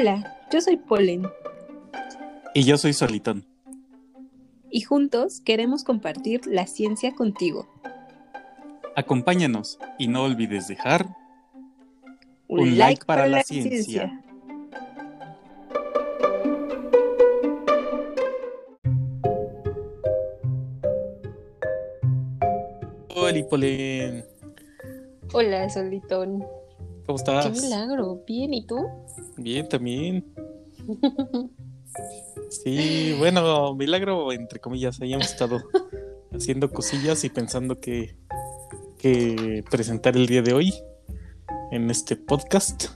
Hola, yo soy Polen. Y yo soy Solitón. Y juntos queremos compartir la ciencia contigo. Acompáñanos y no olvides dejar un, like, para, la, ciencia. Hola, Polen. Hola, Solitón. ¿Cómo estás? Qué milagro. Bien, ¿y tú? Bien, también. Sí, bueno, milagro, entre comillas, ahí hemos estado haciendo cosillas y pensando que, que presentar el día de hoy en este podcast.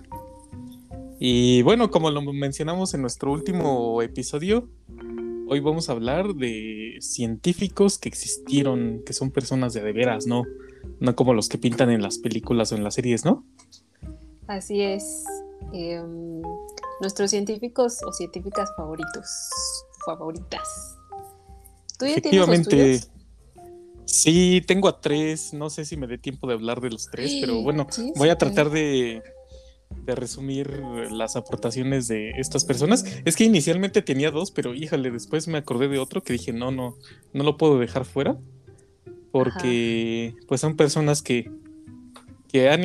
Y bueno, como lo mencionamos en nuestro último episodio, hoy vamos a hablar de científicos que existieron, que son personas de de veras, ¿no? No como los que pintan en las películas o en las series, ¿no? Así es. Em, nuestros científicos o científicas favoritos, favoritas. ¿Tú ya Efectivamente. Sí, tengo a tres. No sé si me dé tiempo de hablar de los tres, pero bueno, voy a tratar de, de resumir las aportaciones de estas personas. Es que inicialmente tenía dos, pero híjale, después me acordé de otro que dije, no, no, no lo puedo dejar fuera. Porque pues son personas que, que han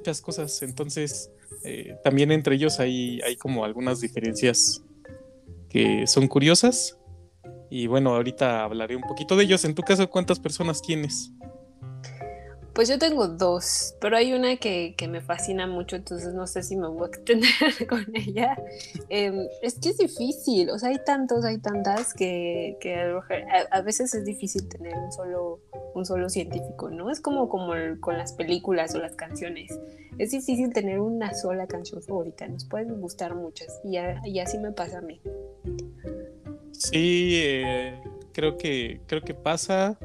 muchas cosas. Entonces, eh, también entre ellos hay, hay como algunas diferencias que son curiosas. Y bueno, ahorita hablaré un poquito de ellos. En tu caso, ¿cuántas personas tienes? Pues yo tengo dos, pero hay una que, me fascina mucho, entonces no sé si me voy a extender con ella. Em, es que es difícil, o sea, hay tantos, hay tantas que, a, veces es difícil tener un solo, un solo científico, ¿no? Es como, como con las películas o las canciones. Es difícil tener una sola canción favorita, nos pueden gustar muchas y, y así me pasa a mí. Sí, eh, creo, que, creo que pasa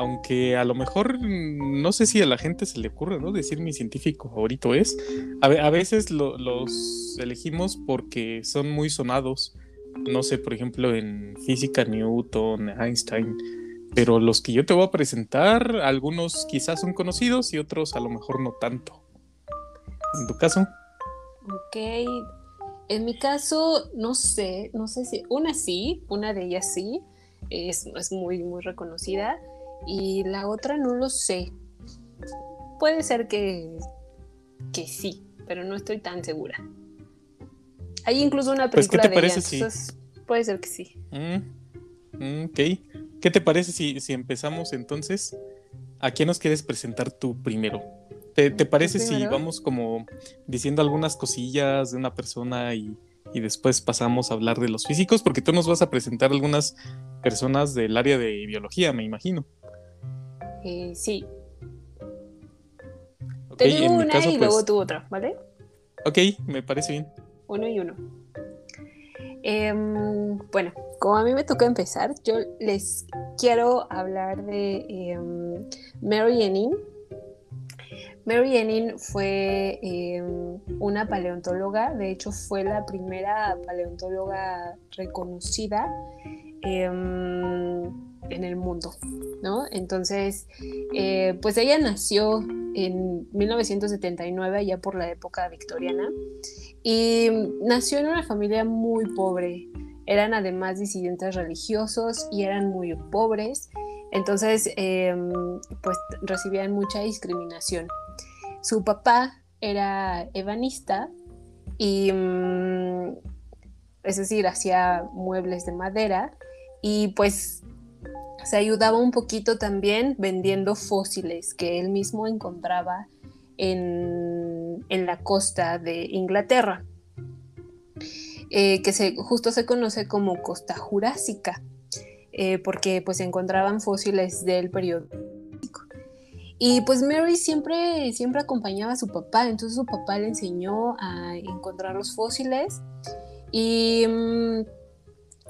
aunque a lo mejor mm, no sé si a la gente se le ocurre, ¿no? Decir mi científico favorito es. A, veces los elegimos porque son muy sonados. No sé, por ejemplo, en física Newton, Einstein. Pero los que yo te voy a presentar, algunos quizás son conocidos y otros a lo mejor no tanto. ¿En tu caso? Ok. En mi caso, no sé, no sé si. Una sí, una de ellas sí. Es, es muy, muy reconocida y la otra no lo sé. Puede ser que, que sí, pero no estoy tan segura. Hay incluso una pues, película ¿qué te parece si... puede ser que sí. Mm, ok. ¿Qué te parece si, si, empezamos entonces? ¿A quién nos quieres presentar tú primero? ¿Te, parece si vamos como diciendo algunas cosillas de una persona y, y después pasamos a hablar de los físicos? Porque tú nos vas a presentar algunas personas del área de biología, me imagino. Eh, sí. Okay, una y luego pues tú otra, ¿vale? Ok, me parece bien. Uno y uno. Em, bueno, como a mí me toca empezar, yo les quiero hablar de em, Mary Ennin. Mary Ennin fue em, una paleontóloga, de hecho fue la primera paleontóloga reconocida en el mundo, ¿no? Entonces, eh, pues ella nació en 1979, ya por la época victoriana, y nació en una familia muy pobre. Eran además disidentes religiosos y eran muy pobres, entonces, em, pues recibían mucha discriminación. Su papá era ebanista y, mm, es decir, hacía muebles de madera y pues se ayudaba un poquito también vendiendo fósiles que él mismo encontraba en, la costa de Inglaterra, eh, que se, justo se conoce como costa jurásica, eh, porque pues encontraban fósiles del periodo y pues Mary siempre, siempre acompañaba a su papá, entonces su papá le enseñó a encontrar los fósiles y mm,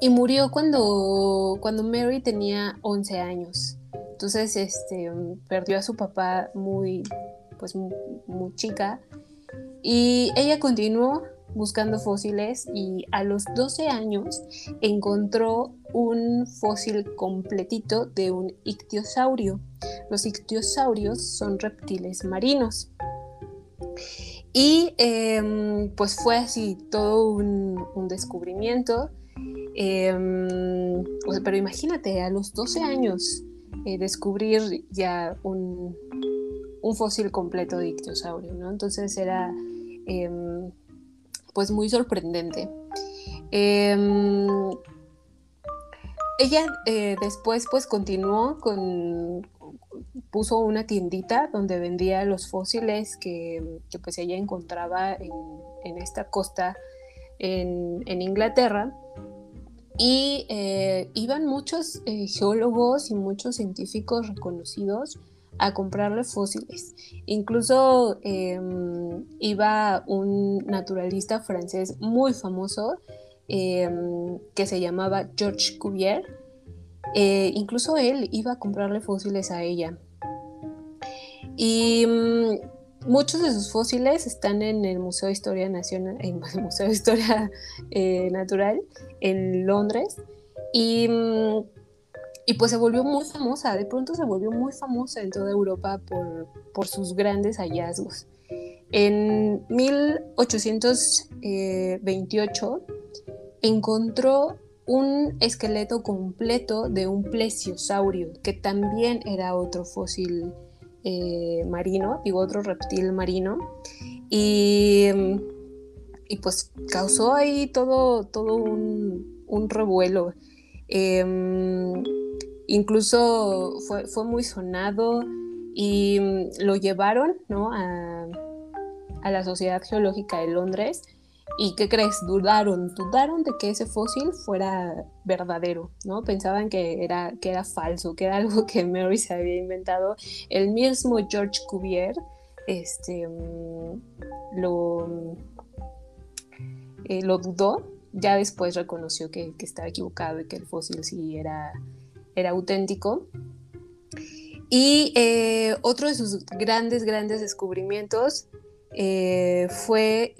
y murió cuando, cuando Mary tenía 11 años. Entonces, este, perdió a su papá muy, pues, muy, chica. Y ella continuó buscando fósiles y a los 12 años encontró un fósil completito de un ictiosaurio. Los ictiosaurios son reptiles marinos. Y em, pues fue así todo un, descubrimiento. Em, pero imagínate, a los 12 años eh, descubrir ya un, un, fósil completo de ictiosaurio, ¿no? Entonces era em, pues muy sorprendente. ella eh, después pues continuó con, puso una tiendita donde vendía los fósiles que, pues ella encontraba en, esta costa en, Inglaterra. Y eh, iban muchos eh, geólogos y muchos científicos reconocidos a comprarle fósiles. Incluso em, iba un naturalista francés muy famoso em, que se llamaba Georges Cuvier, eh, incluso él iba a comprarle fósiles a ella. Y mm, muchos de sus fósiles están en el Museo de Historia Nacional, en el Museo de Historia eh, Natural en Londres. Y, mm, y, pues se volvió muy famosa, de pronto se volvió muy famosa en toda Europa por, por sus grandes hallazgos. En 1828 eh, encontró un esqueleto completo de un plesiosaurio, que también era otro fósil eh, marino, digo otro reptil marino, y, y, pues causó ahí todo, todo un, revuelo. Em, incluso fue, fue, muy sonado y lo llevaron ¿no? a, a la Sociedad Geológica de Londres ¿Y qué crees? Dudaron, dudaron de que ese fósil fuera verdadero, ¿no? Pensaban que era, que era falso, que era algo que Mary se había inventado. El mismo George Cuvier este, mm, lo, eh, lo dudó, ya después reconoció que, estaba equivocado y que el fósil sí era, era auténtico. Y eh, otro de sus grandes, grandes descubrimientos eh, fue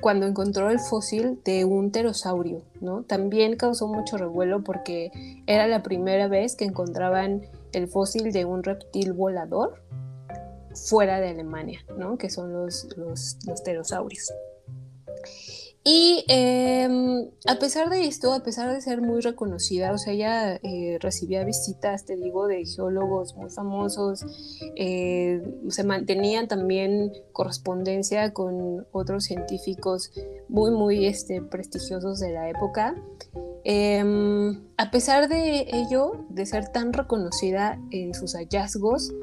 cuando encontró el fósil de un pterosaurio, ¿no? También causó mucho revuelo porque era la primera vez que encontraban el fósil de un reptil volador fuera de Alemania, ¿no? Que son los, los, los pterosaurios. Y em, a pesar de esto, a pesar de ser muy reconocida, o sea, ella eh, recibía visitas, te digo, de geólogos muy famosos, eh, se mantenían también correspondencia con otros científicos muy, muy este, prestigiosos de la época. Em, a pesar de ello, de ser tan reconocida en sus hallazgos,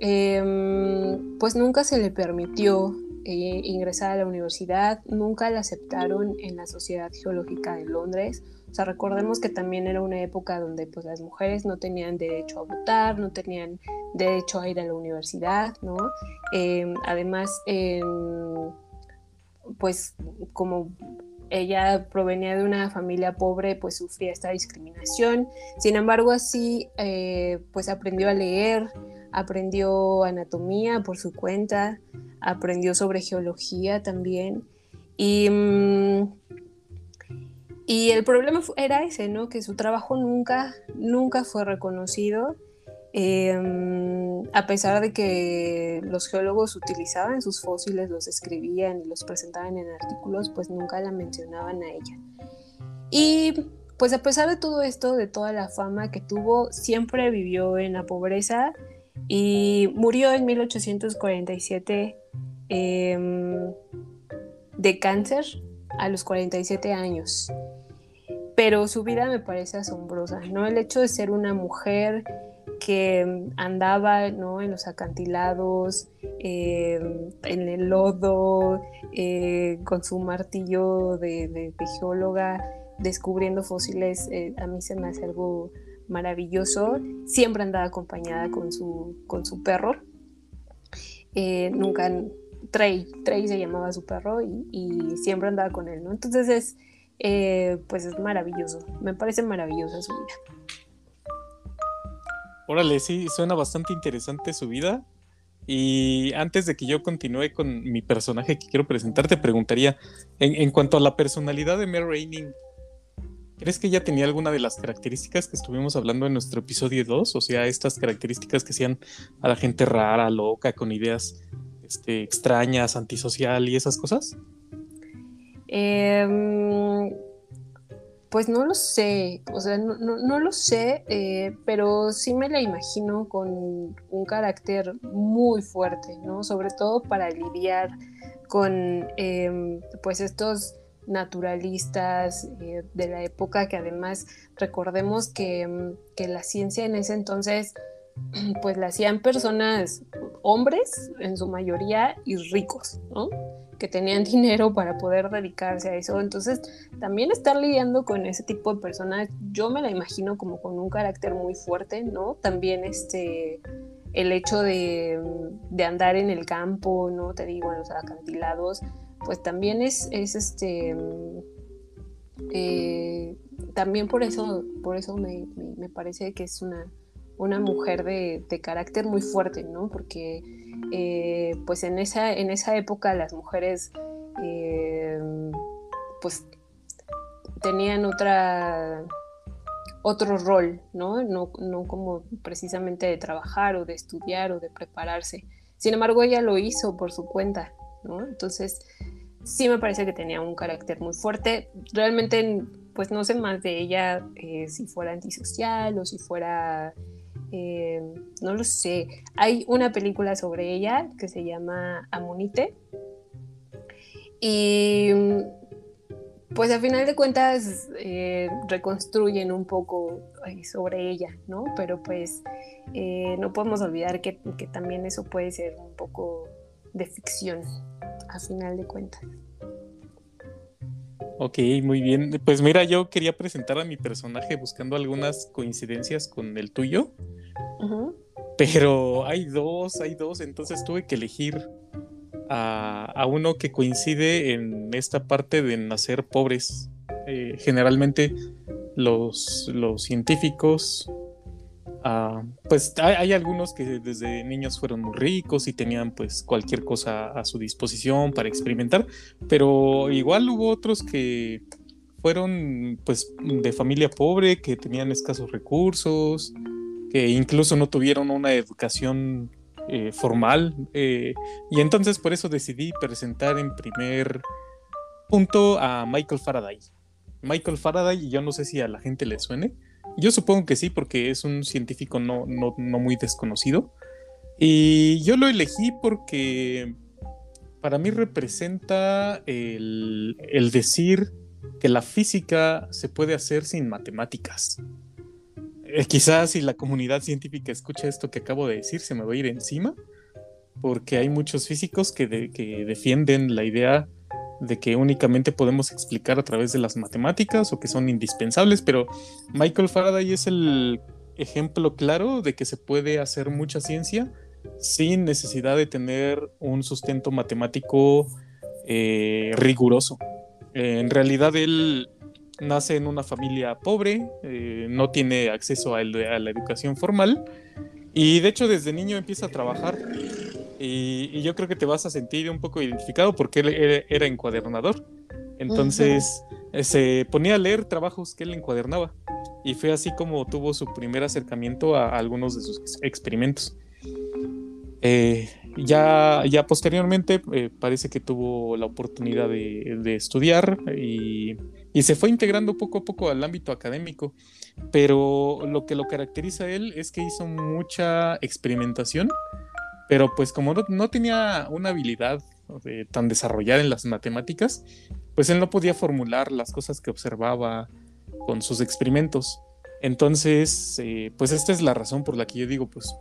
em, pues nunca se le permitió eh, ingresar a la universidad, nunca la aceptaron en la Sociedad Geológica de Londres. O sea, recordemos que también era una época donde pues, las mujeres no tenían derecho a votar, no tenían derecho a ir a la universidad, ¿no? Em, además, em, pues como ella provenía de una familia pobre, pues sufría esta discriminación. Sin embargo, así, eh, pues aprendió a leer, aprendió anatomía por su cuenta, aprendió sobre geología también. Y, mm, y el problema era ese, ¿no? Que su trabajo nunca, nunca fue reconocido. Em, a pesar de que los geólogos utilizaban sus fósiles, los escribían y los presentaban en artículos, pues nunca la mencionaban a ella. Y pues a pesar de todo esto, de toda la fama que tuvo, siempre vivió en la pobreza y murió en 1847 em, de cáncer a los 47 años. Pero su vida me parece asombrosa, ¿no? El hecho de ser una mujer que andaba ¿no? en los acantilados, em, en el lodo, eh, con su martillo de, geóloga, descubriendo fósiles, eh, a mí se me hace algo maravilloso. Siempre andaba acompañada con su, con su perro. Eh, nunca, Trey, Trey se llamaba su perro y, siempre andaba con él, ¿no? Entonces es, eh, pues es maravilloso. Me parece maravillosa su vida. Órale, sí, suena bastante interesante su vida. Y antes de que yo continúe con mi personaje que quiero presentar, te preguntaría, en, cuanto a la personalidad de Mary Raining, ¿Crees que ella tenía alguna de las características que estuvimos hablando en nuestro episodio 2? O sea, estas características que hacían a la gente rara, loca, con ideas este, extrañas, antisocial y esas cosas? Em, pues no lo sé, o sea, no, lo sé, eh, pero sí me la imagino con un carácter muy fuerte, ¿no? Sobre todo para lidiar con, em, pues, estos naturalistas eh, de la época que además recordemos que, em, que la ciencia en ese entonces pues la hacían personas, hombres en su mayoría y ricos, ¿no? que tenían dinero para poder dedicarse a eso. Entonces, también estar lidiando con ese tipo de personas, yo me la imagino como con un carácter muy fuerte, ¿no? También este el hecho de, andar en el campo, ¿no? Te digo, en los acantilados, pues también es, es este eh, también por eso, por eso me, parece que es una, una mujer de, de carácter muy fuerte, ¿no? Porque eh, pues en esa, en esa época las mujeres eh, pues tenían otra otro rol, ¿no? ¿no? como precisamente de trabajar o de estudiar o de prepararse. Sin embargo, ella lo hizo por su cuenta, ¿no? Entonces, sí me parece que tenía un carácter muy fuerte. Realmente, pues no sé más de ella eh, si fuera antisocial o si fuera eh, no lo sé. Hay una película sobre ella que se llama Amonite. Y pues a final de cuentas eh, reconstruyen un poco sobre ella, ¿no? Pero pues no podemos olvidar que, que también eso puede ser un poco de ficción, a final de cuentas. Ok, muy bien. Pues mira, yo quería presentar a mi personaje buscando algunas coincidencias con el tuyo. Pero hay dos, hay dos, entonces tuve que elegir a, uno que coincide en esta parte de nacer pobres. Eh, generalmente los, los científicos, ah, pues hay, algunos que desde niños fueron muy ricos y tenían pues cualquier cosa a su disposición para experimentar, pero igual hubo otros que fueron pues de familia pobre, que tenían escasos recursos, que incluso no tuvieron una educación eh, formal. Eh, y entonces por eso decidí presentar en primer punto a Michael Faraday. Michael Faraday, yo no sé si a la gente le suene. Yo supongo que sí, porque es un científico no, no, muy desconocido. Y yo lo elegí porque para mí representa el, el decir que la física se puede hacer sin matemáticas. Eh, quizás si la comunidad científica escucha esto que acabo de decir, se me va a ir encima, porque hay muchos físicos que, defienden la idea de que únicamente podemos explicar a través de las matemáticas o que son indispensables, pero Michael Faraday es el ejemplo claro de que se puede hacer mucha ciencia sin necesidad de tener un sustento matemático eh, riguroso. en realidad él nace en una familia pobre, eh, no tiene acceso a, la educación formal y de hecho desde niño empieza a trabajar y, yo creo que te vas a sentir un poco identificado porque él era, encuadernador. Entonces eh, se ponía a leer trabajos que él encuadernaba y fue así como tuvo su primer acercamiento a, algunos de sus experimentos. Eh, ya, ya posteriormente parece que tuvo la oportunidad de estudiar y y se fue integrando poco a poco al ámbito académico, pero lo que lo caracteriza a él es que hizo mucha experimentación, pero pues como no, tenía una habilidad tan desarrollada en las matemáticas, pues él no podía formular las cosas que observaba con sus experimentos. Entonces, eh, pues esta es la razón por la que yo digo, pues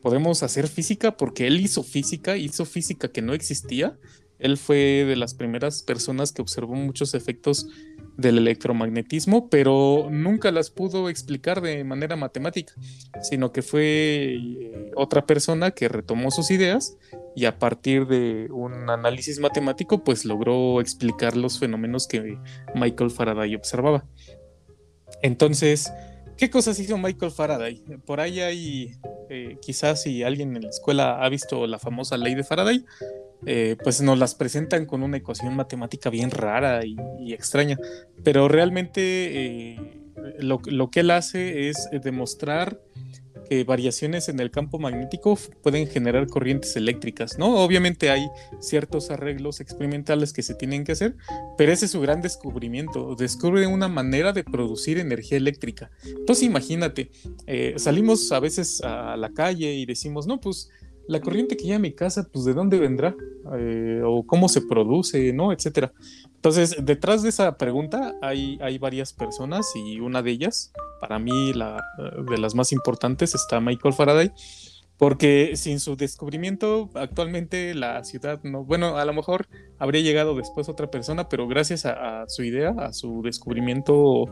podemos hacer física porque él hizo física, hizo física que no existía. Él fue de las primeras personas que observó muchos efectos del electromagnetismo, pero nunca las pudo explicar de manera matemática, sino que fue eh, otra persona que retomó sus ideas y a partir de un análisis matemático pues logró explicar los fenómenos que Michael Faraday observaba. Entonces, ¿qué cosas hizo Michael Faraday? Por ahí hay, eh, quizás si alguien en la escuela ha visto la famosa ley de Faraday, eh, pues nos las presentan con una ecuación matemática bien rara y, extraña, pero realmente eh, lo, que él hace es demostrar eh, variaciones en el campo magnético pueden generar corrientes eléctricas, ¿no? Obviamente hay ciertos arreglos experimentales que se tienen que hacer, pero ese es su gran descubrimiento. Descubre una manera de producir energía eléctrica. Entonces imagínate, eh, salimos a veces a la calle y decimos, no, pues la corriente que llega a mi casa, pues de dónde vendrá eh, o cómo se produce, ¿no? Etcétera. Entonces, detrás de esa pregunta hay, hay varias personas y una de ellas, para mí la de las más importantes, está Michael Faraday, porque sin su descubrimiento actualmente la ciudad no, bueno, a lo mejor habría llegado después otra persona, pero gracias a, su idea, a su descubrimiento,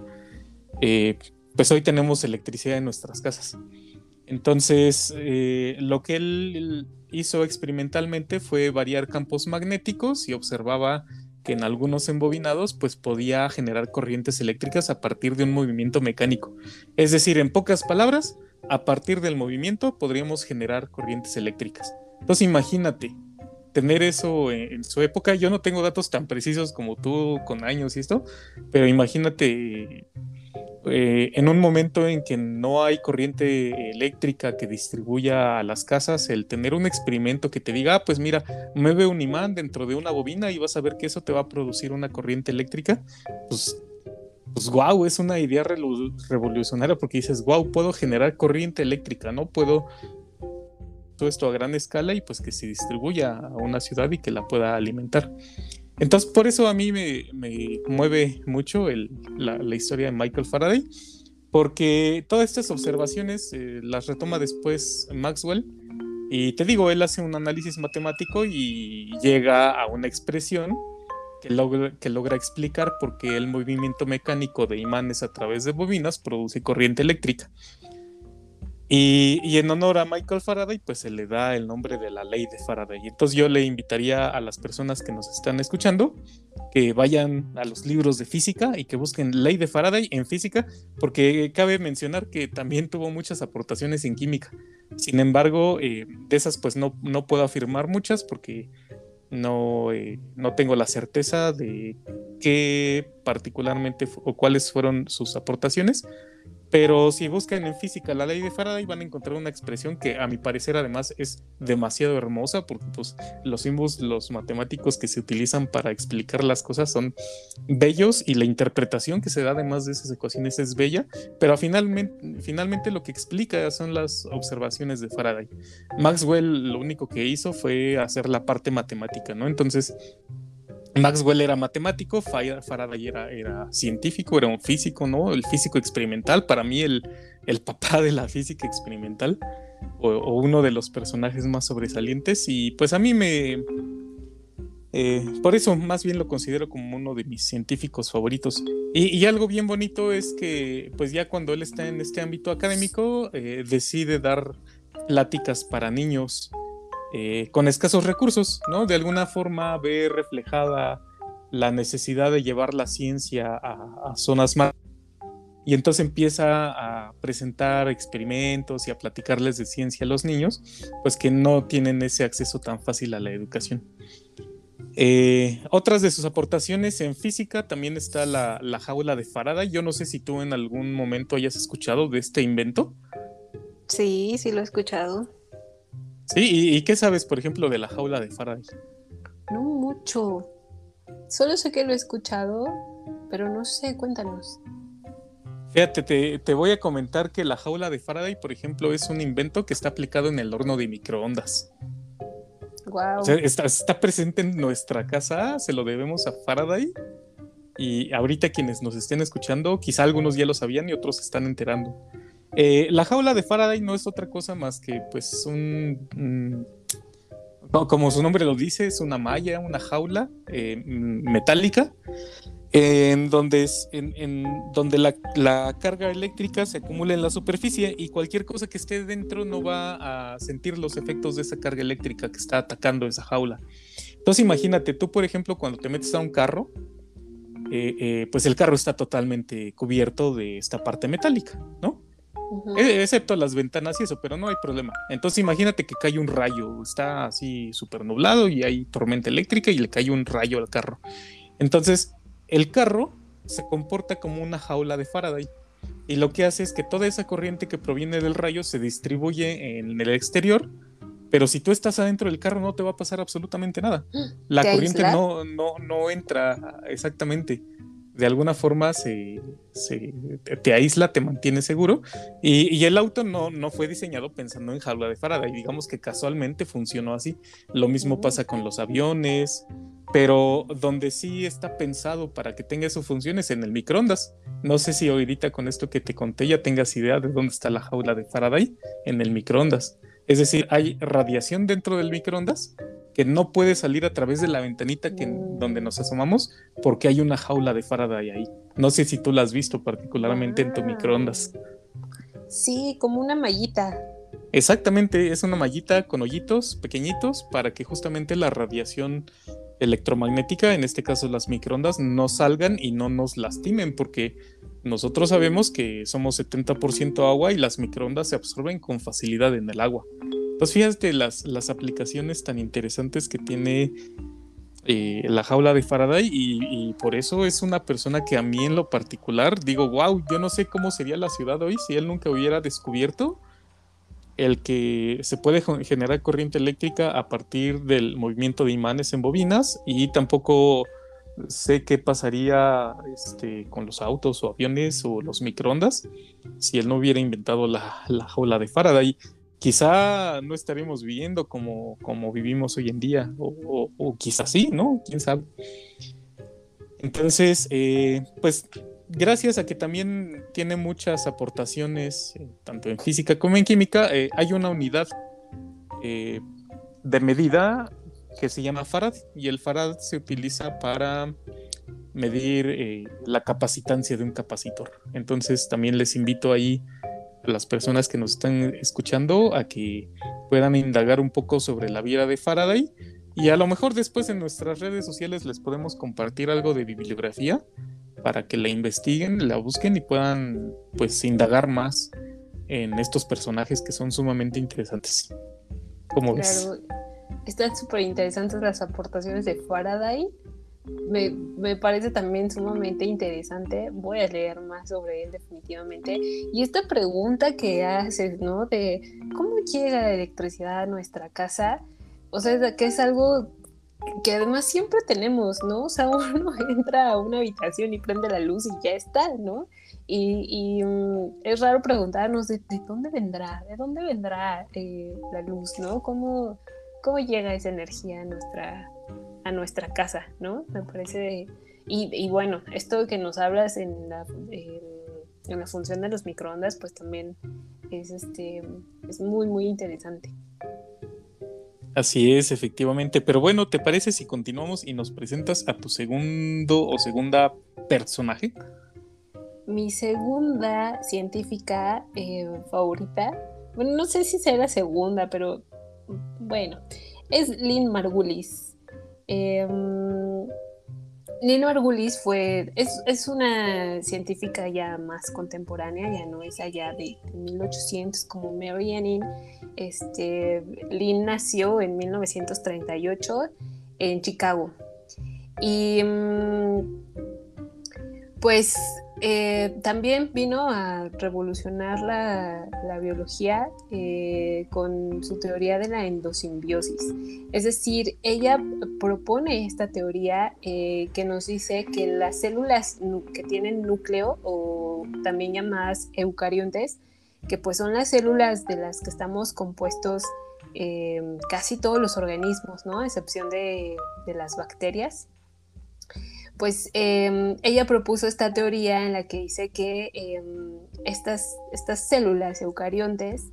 eh, pues hoy tenemos electricidad en nuestras casas. Entonces, eh, lo que él hizo experimentalmente fue variar campos magnéticos y observaba que en algunos embobinados pues podía generar corrientes eléctricas a partir de un movimiento mecánico. Es decir, en pocas palabras, a partir del movimiento podríamos generar corrientes eléctricas. Entonces imagínate tener eso en, su época. Yo no tengo datos tan precisos como tú con años y esto, pero imagínate eh, en un momento en que no hay corriente eléctrica que distribuya a las casas, el tener un experimento que te diga, ah, pues mira, mueve un imán dentro de una bobina y vas a ver que eso te va a producir una corriente eléctrica, pues, pues wow, es una idea revolucionaria porque dices, wow, puedo generar corriente eléctrica, ¿no? Puedo todo esto a gran escala y pues que se distribuya a una ciudad y que la pueda alimentar. Entonces, por eso a mí me, mueve mucho la, historia de Michael Faraday, porque todas estas observaciones eh, las retoma después Maxwell. Y te digo, él hace un análisis matemático y llega a una expresión que logra explicar por qué el movimiento mecánico de imanes a través de bobinas produce corriente eléctrica. Y, en honor a Michael Faraday, pues se le da el nombre de la ley de Faraday. Entonces yo le invitaría a las personas que nos están escuchando que vayan a los libros de física y que busquen ley de Faraday en física, porque cabe mencionar que también tuvo muchas aportaciones en química. Sin embargo, eh, de esas pues no, no puedo afirmar muchas porque no, eh, no tengo la certeza de qué particularmente o cuáles fueron sus aportaciones, pero si buscan en física la ley de Faraday van a encontrar una expresión que a mi parecer además es demasiado hermosa porque pues, los símbolos, los matemáticos que se utilizan para explicar las cosas son bellos y la interpretación que se da además de esas ecuaciones es bella, pero finalmente, finalmente lo que explica son las observaciones de Faraday. Maxwell lo único que hizo fue hacer la parte matemática, ¿no? Entonces Maxwell era matemático, Faraday era, científico, era un físico, ¿no? El físico experimental, para mí el, el papá de la física experimental, o, uno de los personajes más sobresalientes, y pues a mí me... Eh, por eso más bien lo considero como uno de mis científicos favoritos. Y, algo bien bonito es que pues ya cuando él está en este ámbito académico, eh, decide dar pláticas para niños eh, con escasos recursos, ¿no? De alguna forma ve reflejada la necesidad de llevar la ciencia a, zonas más... Y entonces empieza a presentar experimentos y a platicarles de ciencia a los niños, pues que no tienen ese acceso tan fácil a la educación. Eh, otras de sus aportaciones en física también está la, la, jaula de Faraday. Yo no sé si tú en algún momento hayas escuchado de este invento. Sí, sí lo he escuchado. Sí, ¿y, qué sabes, por ejemplo, de la jaula de Faraday? No mucho. Solo sé que lo he escuchado, pero no sé, cuéntanos. Fíjate, te, voy a comentar que la jaula de Faraday, por ejemplo, es un invento que está aplicado en el horno de microondas. Wow. está, está, presente en nuestra casa, se lo debemos a Faraday. Y ahorita quienes nos estén escuchando, quizá algunos ya lo sabían y otros se están enterando. Eh, la jaula de Faraday no es otra cosa más que pues un... como su nombre lo dice, es una malla, una jaula eh, metálica, en donde, es, en, donde la, carga eléctrica se acumula en la superficie y cualquier cosa que esté dentro no va a sentir los efectos de esa carga eléctrica que está atacando esa jaula. Entonces imagínate, tú por ejemplo cuando te metes a un carro, eh, pues el carro está totalmente cubierto de esta parte metálica, ¿no? E, excepto las ventanas y eso, pero no hay problema. Entonces imagínate que cae un rayo, está así súper nublado y hay tormenta eléctrica y le cae un rayo al carro. Entonces el carro se comporta como una jaula de Faraday. y lo que hace es que toda esa corriente que proviene del rayo se distribuye en el exterior, pero si tú estás adentro del carro no te va a pasar absolutamente nada. La corriente no, no, no entra exactamente de alguna forma se, te aísla, te mantiene seguro. Y, el auto no, no fue diseñado pensando en jaula de Faraday. Digamos que casualmente funcionó así. Lo mismo pasa con los aviones, pero donde sí está pensado para que tenga sus funciones en el microondas. No sé si ahorita con esto que te conté ya tengas idea de dónde está la jaula de Faraday en el microondas. Es decir, hay radiación dentro del microondas que no puede salir a través de la ventanita que, donde nos asomamos porque hay una jaula de Faraday ahí. No sé si tú la has visto particularmente en tu microondas. Sí, como una mallita. Exactamente, es una mallita con hoyitos pequeñitos para que justamente la radiación electromagnética, en este caso las microondas, no salgan y no nos lastimen, porque nosotros sabemos que somos 70% agua y las microondas se absorben con facilidad en el agua. Pues fíjate las, las aplicaciones tan interesantes que tiene eh, la jaula de Faraday y, por eso es una persona que a mí en lo particular digo, wow, yo no sé cómo sería la ciudad hoy si él nunca hubiera descubierto el que se puede generar corriente eléctrica a partir del movimiento de imanes en bobinas y tampoco sé qué pasaría este, con los autos o aviones o los microondas si él no hubiera inventado la, la jaula de Faraday quizá no estaremos viviendo como, como vivimos hoy en día, o, quizás sí, ¿no? ¿Quién sabe? Entonces, eh, pues gracias a que también tiene muchas aportaciones, eh, tanto en física como en química, eh, hay una unidad de medida que se llama farad y el farad se utiliza para medir la capacitancia de un capacitor. Entonces también les invito ahí las personas que nos están escuchando a que puedan indagar un poco sobre la vida de Faraday. Y a lo mejor después en nuestras redes sociales les podemos compartir algo de bibliografía para que la investiguen, la busquen y puedan pues indagar más en estos personajes que son sumamente interesantes. ¿Cómo claro, Están súper interesantes las aportaciones de Faraday me, me, parece también sumamente interesante. Voy a leer más sobre él definitivamente. Y esta pregunta que haces, ¿no? De cómo llega la electricidad a nuestra casa, o sea, que es algo que además siempre tenemos, ¿no? O sea, uno entra a una habitación y prende la luz y ya está, ¿no? Y, mm, es raro preguntarnos de, dónde vendrá, de dónde vendrá eh, la luz, ¿no? ¿Cómo, ¿Cómo llega esa energía a nuestra, a nuestra casa, ¿no? Me parece... Y, bueno, esto que nos hablas en la, en la función de los microondas, pues también es, este, es muy, muy interesante. Así es, efectivamente. Pero bueno, ¿te parece si continuamos y nos presentas a tu segundo o segunda personaje? Mi segunda científica eh, favorita, bueno, no sé si sea la segunda, pero bueno, es Lynn Margulis. Eh, Nino Argulis fue, es, una científica ya más contemporánea, ya no es allá de, 1800 como Mary Anning. Este, Lynn nació en 1938 en Chicago. Y mm, pues eh, también vino a revolucionar la, biología eh, con su teoría de la endosimbiosis. Es decir, ella propone esta teoría eh, que nos dice que las células que tienen núcleo o también llamadas eucariontes, que pues son las células de las que estamos compuestos casi todos los organismos, ¿no? A excepción de las bacterias pues em, ella propuso esta teoría en la que dice que em, estas, estas, células eucariontes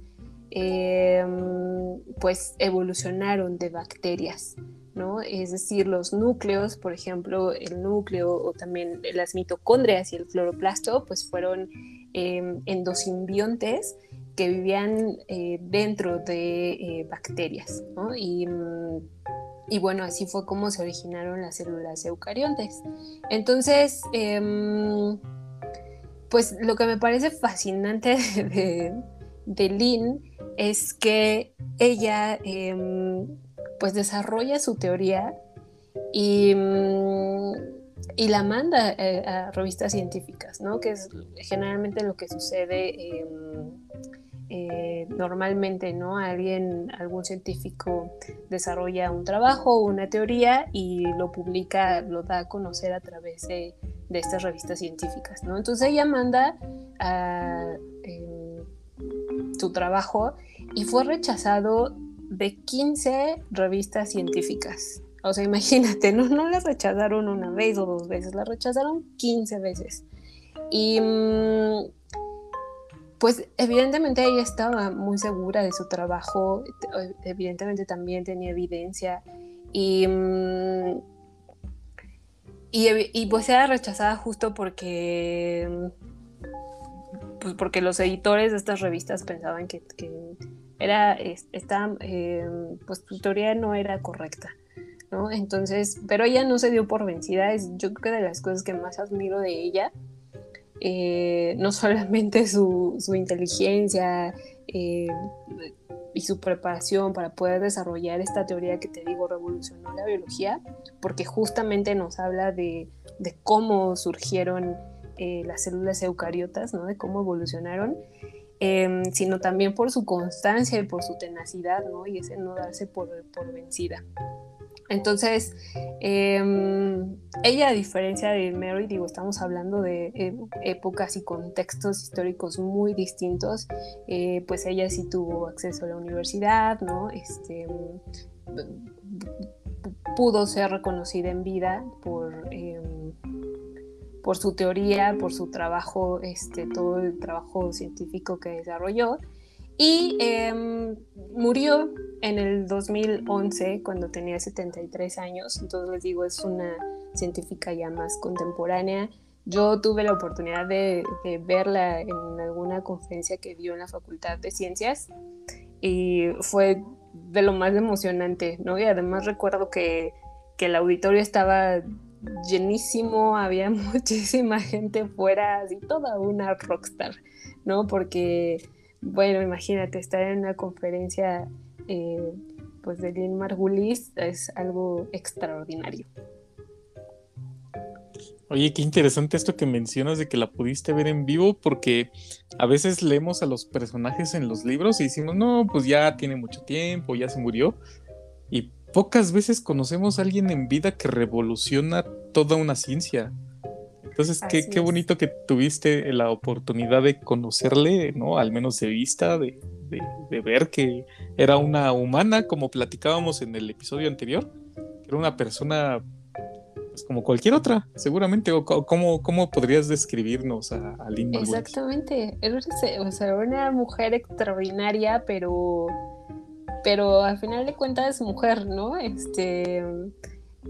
em, pues evolucionaron de bacterias, ¿no? Es decir, los núcleos, por ejemplo, el núcleo o también las mitocondrias y el cloroplasto, pues fueron endosimbiontes que vivían eh, dentro de eh, bacterias, ¿no? Y mm, y bueno, así fue como se originaron las células eucariontes. Entonces, em, pues lo que me parece fascinante de, de Lynn es que ella em, pues desarrolla su teoría y, mm, y la manda eh, a revistas científicas, ¿no? Que es generalmente lo que sucede em, eh, normalmente, ¿no? Alguien, algún científico desarrolla un trabajo, una teoría y lo publica, lo da a conocer a través de, estas revistas científicas, ¿no? Entonces ella manda em, su trabajo y fue rechazado de 15 revistas científicas. O sea, imagínate, no, no la rechazaron una vez o dos veces, la rechazaron 15 veces. Y mm, pues evidentemente ella estaba muy segura de su trabajo, evidentemente también tenía evidencia y, mm, y, pues era rechazada justo porque, pues porque los editores de estas revistas pensaban que, era, esta, em, pues su teoría no era correcta. ¿no? Entonces, pero ella no se dio por vencida, es yo creo que de las cosas que más admiro de ella, eh, no solamente su, inteligencia eh, y su preparación para poder desarrollar esta teoría que te digo revolucionó la biología, porque justamente nos habla de, cómo surgieron eh, las células eucariotas, ¿no? de cómo evolucionaron, em, sino también por su constancia y por su tenacidad, ¿no? y ese no darse por, por vencida. Entonces, em, ella, a diferencia de Mary, digo, estamos hablando de eh, épocas y contextos históricos muy distintos, eh, pues ella sí tuvo acceso a la universidad, ¿no? Este, pudo ser reconocida en vida por, em, por su teoría, por su trabajo, este, todo el trabajo científico que desarrolló y em, murió en el 2011 cuando tenía 73 años, entonces les digo, es una científica ya más contemporánea. Yo tuve la oportunidad de, verla en alguna conferencia que dio en la Facultad de Ciencias y fue de lo más emocionante, ¿no? Y además recuerdo que, que el auditorio estaba llenísimo, había muchísima gente fuera, así toda una rockstar, ¿no? Porque bueno, imagínate, estar en una conferencia eh, pues de Lynn Margulis es algo extraordinario. Oye, qué interesante esto que mencionas de que la pudiste ver en vivo, porque a veces leemos a los personajes en los libros y decimos, no, pues ya tiene mucho tiempo, ya se murió. Y pocas veces conocemos a alguien en vida que revoluciona toda una ciencia. Entonces, qué, qué, bonito que tuviste la oportunidad de conocerle, ¿no? Al menos de vista, de, ver que era una humana, como platicábamos en el episodio anterior, era una persona pues, como cualquier otra, seguramente. O, ¿cómo, ¿Cómo podrías describirnos a, a Exactamente. Era, una mujer extraordinaria, pero, pero al final de cuentas mujer, ¿no? Este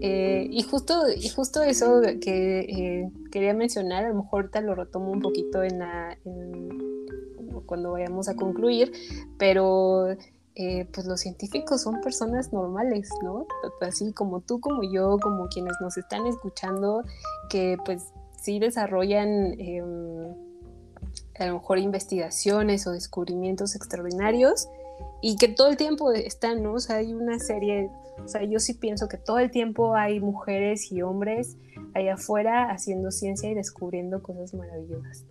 eh, y, justo, y justo eso que eh, quería mencionar, a lo mejor ahorita lo retomo un poquito en, la, cuando vayamos a concluir, pero eh, pues los científicos son personas normales, ¿no? Así como tú, como yo, como quienes nos están escuchando, que pues sí desarrollan em, a lo mejor investigaciones o descubrimientos extraordinarios y que todo el tiempo están, ¿no? O sea, hay una serie o sea, yo sí pienso que todo el tiempo hay mujeres y hombres allá afuera haciendo ciencia y descubriendo cosas maravillosas.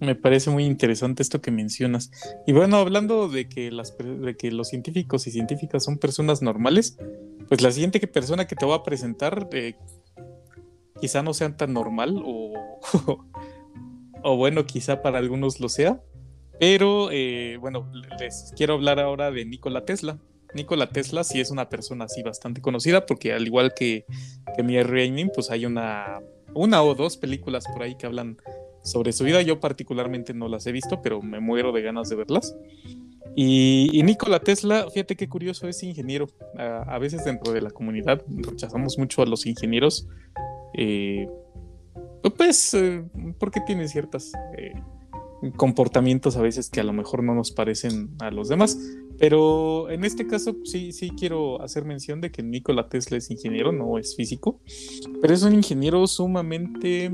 Me parece muy interesante esto que mencionas. Y bueno, hablando de que, las, de los científicos y científicas son personas normales, pues la siguiente persona que te voy a presentar eh, quizá no sea tan normal o, o bueno, quizá para algunos lo sea. Pero eh, bueno, les quiero hablar ahora de Nikola Tesla. Nikola Tesla sí es una persona así bastante conocida porque al igual que, que Mia Reining, pues hay una, una o dos películas por ahí que hablan sobre su vida. Yo particularmente no las he visto, pero me muero de ganas de verlas. Y, Nikola Tesla, fíjate qué curioso, es ingeniero. A, veces dentro de la comunidad rechazamos mucho a los ingenieros. Eh, pues eh, porque tienen ciertas eh, comportamientos a veces que a lo mejor no nos parecen a los demás. Pero en este caso sí, sí quiero hacer mención de que Nikola Tesla es ingeniero, no es físico, pero es un ingeniero sumamente,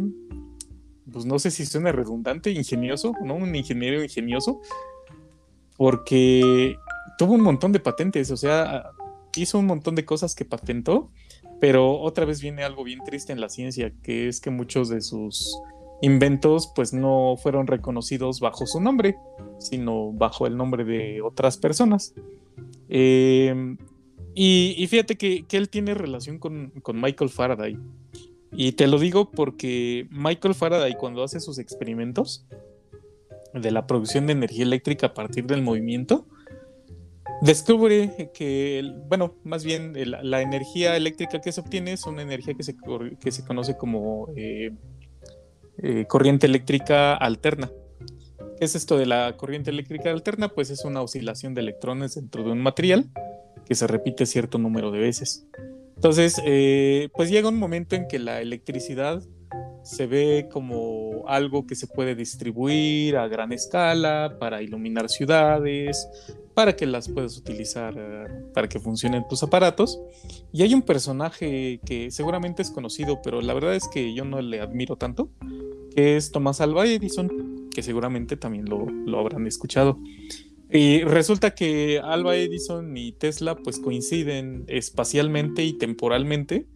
pues no sé si suena redundante, ingenioso, ¿no? Un ingeniero ingenioso, porque tuvo un montón de patentes, o sea, hizo un montón de cosas que patentó, Pero otra vez viene algo bien triste en la ciencia, que es que muchos de sus inventos pues no fueron reconocidos bajo su nombre, sino bajo el nombre de otras personas. Em, y, fíjate que, él tiene relación con, con, Michael Faraday. Y te lo digo porque Michael Faraday cuando hace sus experimentos de la producción de energía eléctrica a partir del movimiento, descubre que, bueno, más bien la energía eléctrica que se obtiene es una energía que se, que se conoce como eh, eh, corriente eléctrica alterna. ¿Qué es esto de la corriente eléctrica alterna? Pues es una oscilación de electrones dentro de un material que se repite cierto número de veces. Entonces, eh, pues llega un momento en que la electricidad se ve como algo que se puede distribuir a gran escala para iluminar ciudades, para que las puedas utilizar eh, para que funcionen tus aparatos. Y hay un personaje que seguramente es conocido, pero la verdad es que yo no le admiro tanto, que es Tomás Alva Edison, que seguramente también lo, lo habrán escuchado. Y resulta que Alba Edison y Tesla pues coinciden espacialmente y temporalmente,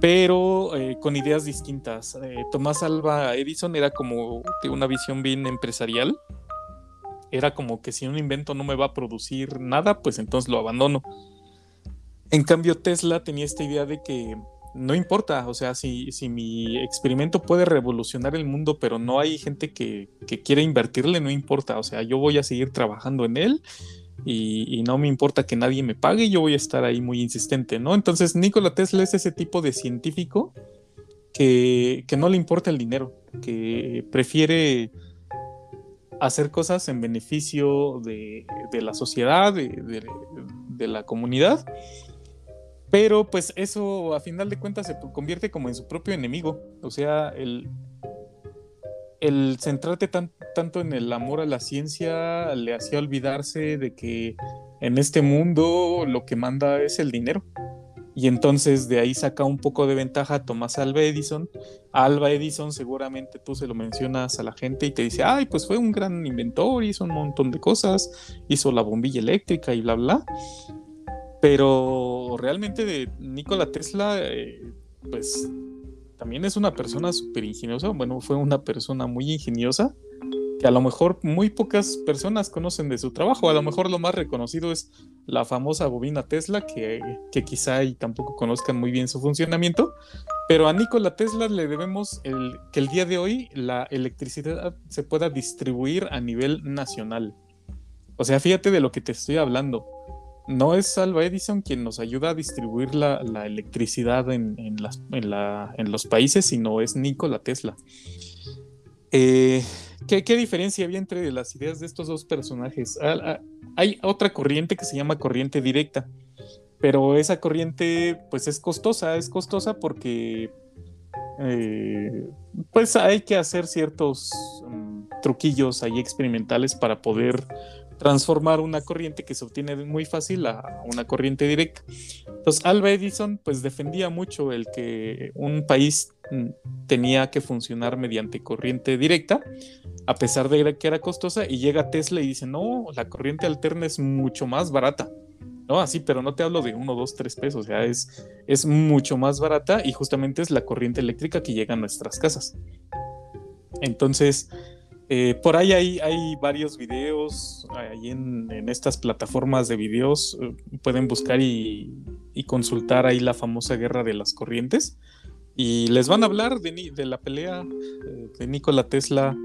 pero eh, con ideas distintas. Eh, Tomás Alba Edison era como de una visión bien empresarial era como que si un invento no me va a producir nada, pues entonces lo abandono. En cambio, Tesla tenía esta idea de que no importa, o sea, si, si mi experimento puede revolucionar el mundo, pero no hay gente que, que quiere invertirle, no importa, o sea, yo voy a seguir trabajando en él y, no me importa que nadie me pague, yo voy a estar ahí muy insistente, ¿no? Entonces, Nikola Tesla es ese tipo de científico que, que no le importa el dinero, que prefiere hacer cosas en beneficio de, la sociedad, de, la comunidad. Pero pues eso a final de cuentas se convierte como en su propio enemigo. O sea, el, el centrarte tanto en el amor a la ciencia le hacía olvidarse de que en este mundo lo que manda es el dinero y entonces de ahí saca un poco de ventaja Tomás Alba Edison. Alba Edison seguramente tú se lo mencionas a la gente y te dice, ay, pues fue un gran inventor, hizo un montón de cosas, hizo la bombilla eléctrica y bla, bla. Pero realmente de Nikola Tesla, eh, pues también es una persona súper ingeniosa, bueno, fue una persona muy ingeniosa que a lo mejor muy pocas personas conocen de su trabajo. A lo mejor lo más reconocido es la famosa bobina Tesla, que, que quizá y tampoco conozcan muy bien su funcionamiento. Pero a Nikola Tesla le debemos el, que el día de hoy la electricidad se pueda distribuir a nivel nacional. O sea, fíjate de lo que te estoy hablando. No es Alba Edison quien nos ayuda a distribuir la, electricidad en los países, sino es Nikola Tesla. Eh, ¿qué, diferencia había entre las ideas de estos dos personajes? Ah, ah, hay otra corriente que se llama corriente directa, pero esa corriente pues es costosa, es costosa porque eh, pues hay que hacer ciertos mm, truquillos ahí experimentales para poder transformar una corriente que se obtiene muy fácil a una corriente directa. Entonces, Alba Edison pues defendía mucho el que un país mm, tenía que funcionar mediante corriente directa, a pesar de que era costosa, y llega Tesla y dice, no, la corriente alterna es mucho más barata. No, así, pero no te hablo de uno, dos, tres pesos, o sea, es, es mucho más barata y justamente es la corriente eléctrica que llega a nuestras casas. Entonces, eh, por ahí hay, varios videos, ahí en, estas plataformas de videos eh, pueden buscar y, consultar ahí la famosa guerra de las corrientes. Y les van a hablar de, de la pelea eh, de Nikola Tesla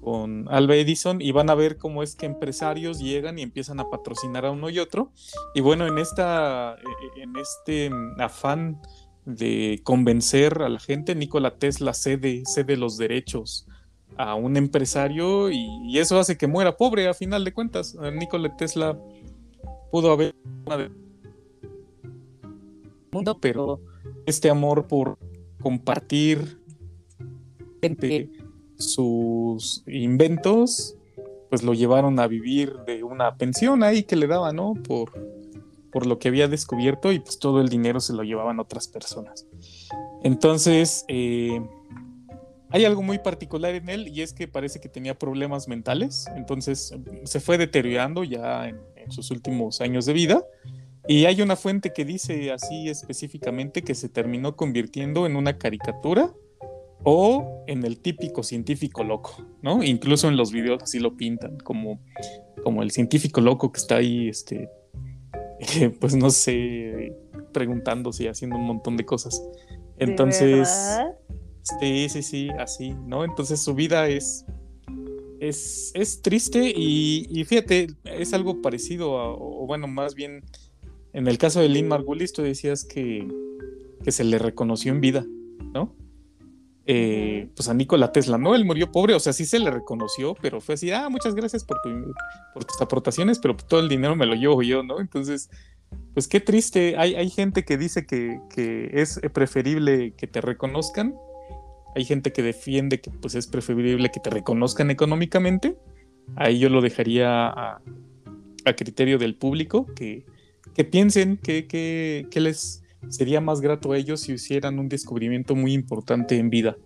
con Alba Edison y van a ver cómo es que empresarios llegan y empiezan a patrocinar a uno y otro. Y bueno en esta en este afán de convencer a la gente Nikola Tesla cede cede los derechos a un empresario y, eso hace que muera pobre a final de cuentas. Nikola Tesla pudo haber mundo, pero este amor por compartir sus inventos, pues lo llevaron a vivir de una pensión ahí que le daban, ¿no? Por, por lo que había descubierto y pues todo el dinero se lo llevaban otras personas. Entonces, eh, hay algo muy particular en él y es que parece que tenía problemas mentales, entonces se fue deteriorando ya en, sus últimos años de vida Y hay una fuente que dice así específicamente que se terminó convirtiendo en una caricatura o en el típico científico loco, ¿no? Incluso en los videos así lo pintan como, como el científico loco que está ahí, este, pues no sé, preguntándose y haciendo un montón de cosas. Entonces, sí, sí, sí, así, ¿no? Entonces su vida es, es, es triste y, fíjate, es algo parecido, a, o bueno, más bien, en el caso de Lynn Margulis, tú decías que, que se le reconoció en vida, ¿no? Eh, pues a Nikola Tesla, ¿no? Él murió pobre, o sea, sí se le reconoció, pero fue así, ah, muchas gracias por, por tus aportaciones, pero todo el dinero me lo llevo yo, ¿no? Entonces, pues qué triste, hay, hay gente que dice que, es preferible que te reconozcan, hay gente que defiende que pues es preferible que te reconozcan económicamente, ahí yo lo dejaría a, criterio del público, que, que piensen que, que les sería más grato a ellos si hicieran un descubrimiento muy importante en vida,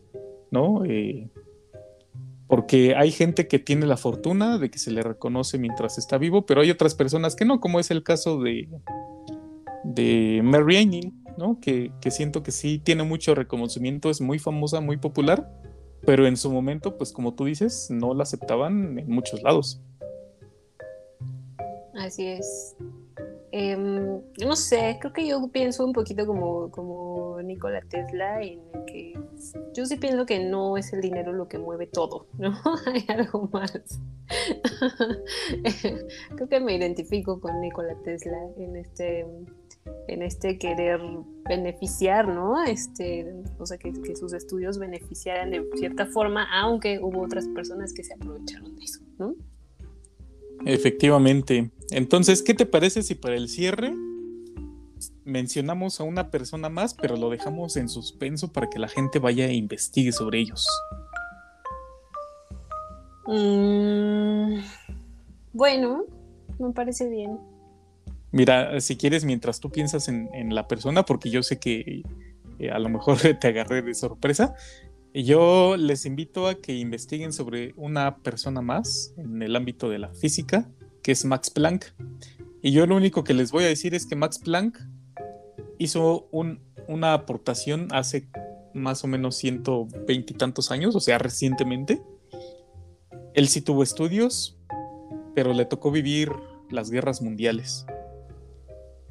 ¿no? Eh, porque hay gente que tiene la fortuna de que se le reconoce mientras está vivo, pero hay otras personas que no, como es el caso de, de Mary Anning, ¿no? Que, siento que sí tiene mucho reconocimiento, es muy famosa, muy popular, pero en su momento, pues como tú dices, no la aceptaban en muchos lados. Así es. Em, no sé, creo que yo pienso un poquito como, como Nikola Tesla, en que yo sí pienso que no es el dinero lo que mueve todo, ¿no? Hay algo más. creo que me identifico con Nikola Tesla en este, en este querer beneficiar, ¿no? Este, o sea, que, que sus estudios beneficiaran de cierta forma, aunque hubo otras personas que se aprovecharon de eso, ¿no? Efectivamente. Entonces, ¿qué te parece si para el cierre mencionamos a una persona más, pero lo dejamos en suspenso para que la gente vaya e investigue sobre ellos? Mm, bueno, me parece bien. Mira, si quieres, mientras tú piensas en, la persona, porque yo sé que eh, a lo mejor te agarré de sorpresa, yo les invito a que investiguen sobre una persona más en el ámbito de la física, que es Max Planck. Y yo lo único que les voy a decir es que Max Planck hizo una aportación hace más o menos 120 y tantos años, o sea, recientemente. Él sí tuvo estudios, pero le tocó vivir las guerras mundiales.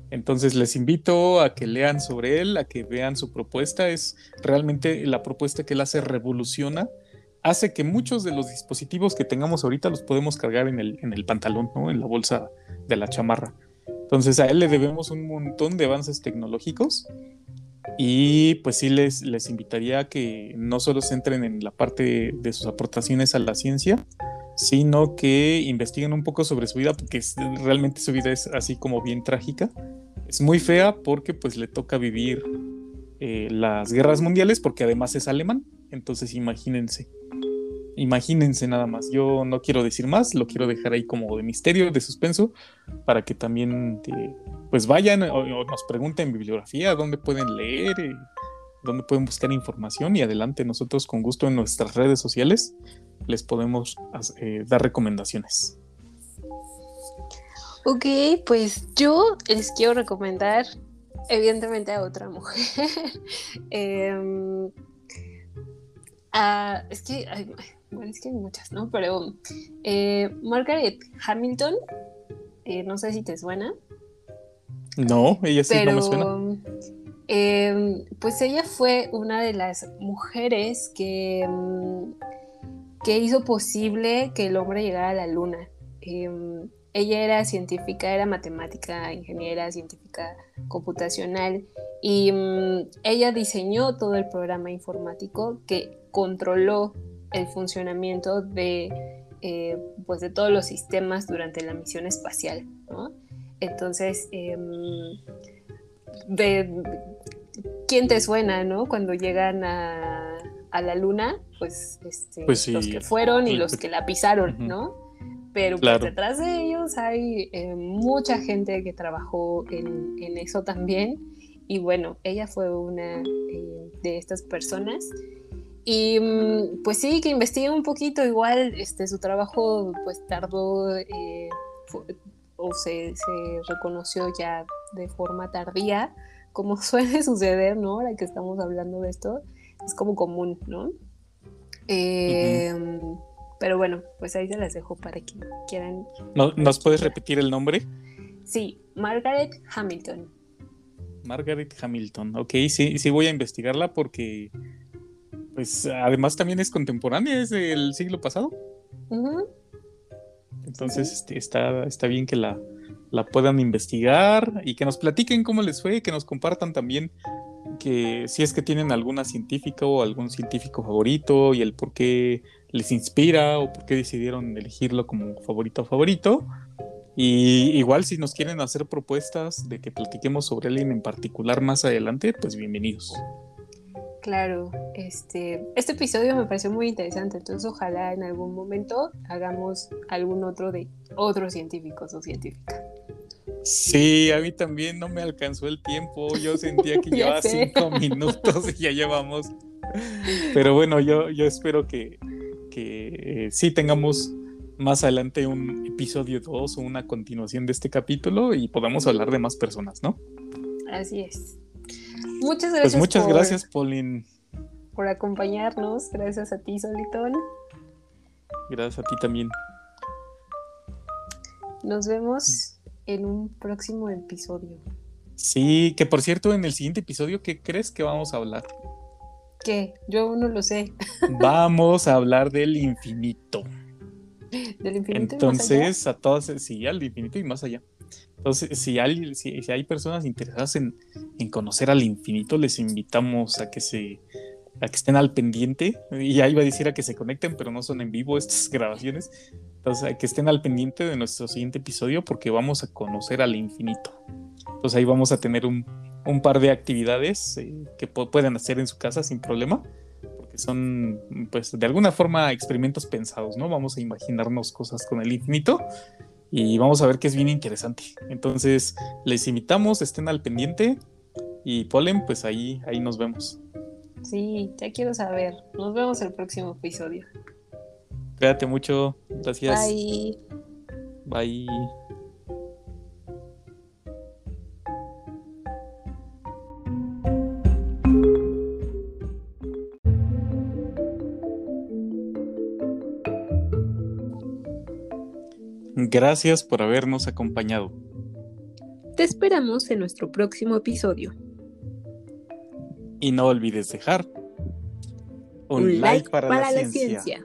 Entonces les invito a que lean sobre él, a que vean su propuesta. Es realmente la propuesta que él hace revoluciona. Hace que muchos de los dispositivos que tengamos ahorita los podemos cargar en el, pantalón, ¿no? en la bolsa de la chamarra. Entonces a él le debemos un montón de avances tecnológicos y pues sí les, les invitaría a que no solo se entren en la parte de sus aportaciones a la ciencia, sino que investiguen un poco sobre su vida, porque realmente su vida es así como bien trágica. Es muy fea porque pues le toca vivir eh, las guerras mundiales, porque además es alemán, entonces imagínense. Imagínense nada más. Yo no quiero decir más, lo quiero dejar ahí como de misterio, de suspenso, para que también eh, pues vayan o, nos pregunten en bibliografía dónde pueden leer, eh, dónde pueden buscar información y adelante nosotros con gusto en nuestras redes sociales les podemos eh, dar recomendaciones. Ok, pues yo les quiero recomendar evidentemente a otra mujer. Em, es que, bueno, es que hay muchas, ¿no? Pero eh, Margaret Hamilton, eh, no sé si te suena. No, ella sí no me suena. Em, pues ella fue una de las mujeres que em, que hizo posible que el hombre llegara a la luna. Em, ella era científica, era matemática, ingeniera, científica computacional y em, ella diseñó todo el programa informático que controló el funcionamiento de, eh, pues de todos los sistemas durante la misión espacial. Entonces, em, de, ¿quién te suena, no? Cuando llegan a a la luna, pues, este, pues los que fueron y los que la pisaron, ¿no? Pero pues, detrás de ellos hay eh, mucha gente que trabajó en, eso también. Y bueno, ella fue una eh, de estas personas. Y mm, pues sí, que investigué un poquito, igual este, su trabajo pues tardó, eh, o se, reconoció ya de forma tardía, como suele suceder, ¿no? Ahora que estamos hablando de esto, es como común, ¿no? Em, pero bueno, pues ahí se las dejo para que quieran. ¿Nos puedes repetir el nombre? Sí, Margaret Hamilton. Margaret Hamilton, ok, sí, sí voy a investigarla porque, pues, además también es contemporánea, es del siglo pasado. Entonces, este, está, está bien que la, la puedan investigar y que nos platiquen cómo les fue, que nos compartan también que si es que tienen alguna científica o algún científico favorito y el por qué les inspira o por qué decidieron elegirlo como favorito favorito. Y igual si nos quieren hacer propuestas de que platiquemos sobre alguien en particular más adelante, pues bienvenidos. Claro, este, este episodio me pareció muy interesante, entonces ojalá en algún momento hagamos algún otro de otros científicos o científica. Sí, a mí también no me alcanzó el tiempo. Yo sentía que llevaba cinco minutos y ya llevamos. Pero bueno, yo, yo espero que, que sí tengamos más adelante un episodio 2 o una continuación de este capítulo y podamos hablar de más personas, ¿no? Así es. Muchas gracias. Pues muchas gracias, Pauline. Por acompañarnos. Gracias a ti, Solitón. Gracias a ti también. Nos vemos en un próximo episodio. Sí, que por cierto, en el siguiente episodio, ¿qué crees que vamos a hablar? ¿Qué? Yo aún no lo sé. Vamos a hablar del infinito. Del infinito. Entonces, a todos, sí, al infinito y más allá. Entonces, si hay, si, hay personas interesadas en, conocer al infinito, les invitamos a que se a que estén al pendiente. Y ya iba a decir a que se conecten, pero no son en vivo estas grabaciones. Que estén al pendiente de nuestro siguiente episodio porque vamos a conocer al infinito. Entonces ahí vamos a tener un, par de actividades eh, que pueden hacer en su casa sin problema. Porque son, pues, de alguna forma experimentos pensados, ¿no? Vamos a imaginarnos cosas con el infinito y vamos a ver que es bien interesante. Entonces, les invitamos, estén al pendiente y Polen, pues ahí, ahí nos vemos. Sí, ya quiero saber. Nos vemos el próximo episodio. Cuídate mucho. Gracias. Bye. Bye. Gracias por habernos acompañado. Te esperamos en nuestro próximo episodio. Y no olvides dejar un, like, para, la, ciencia.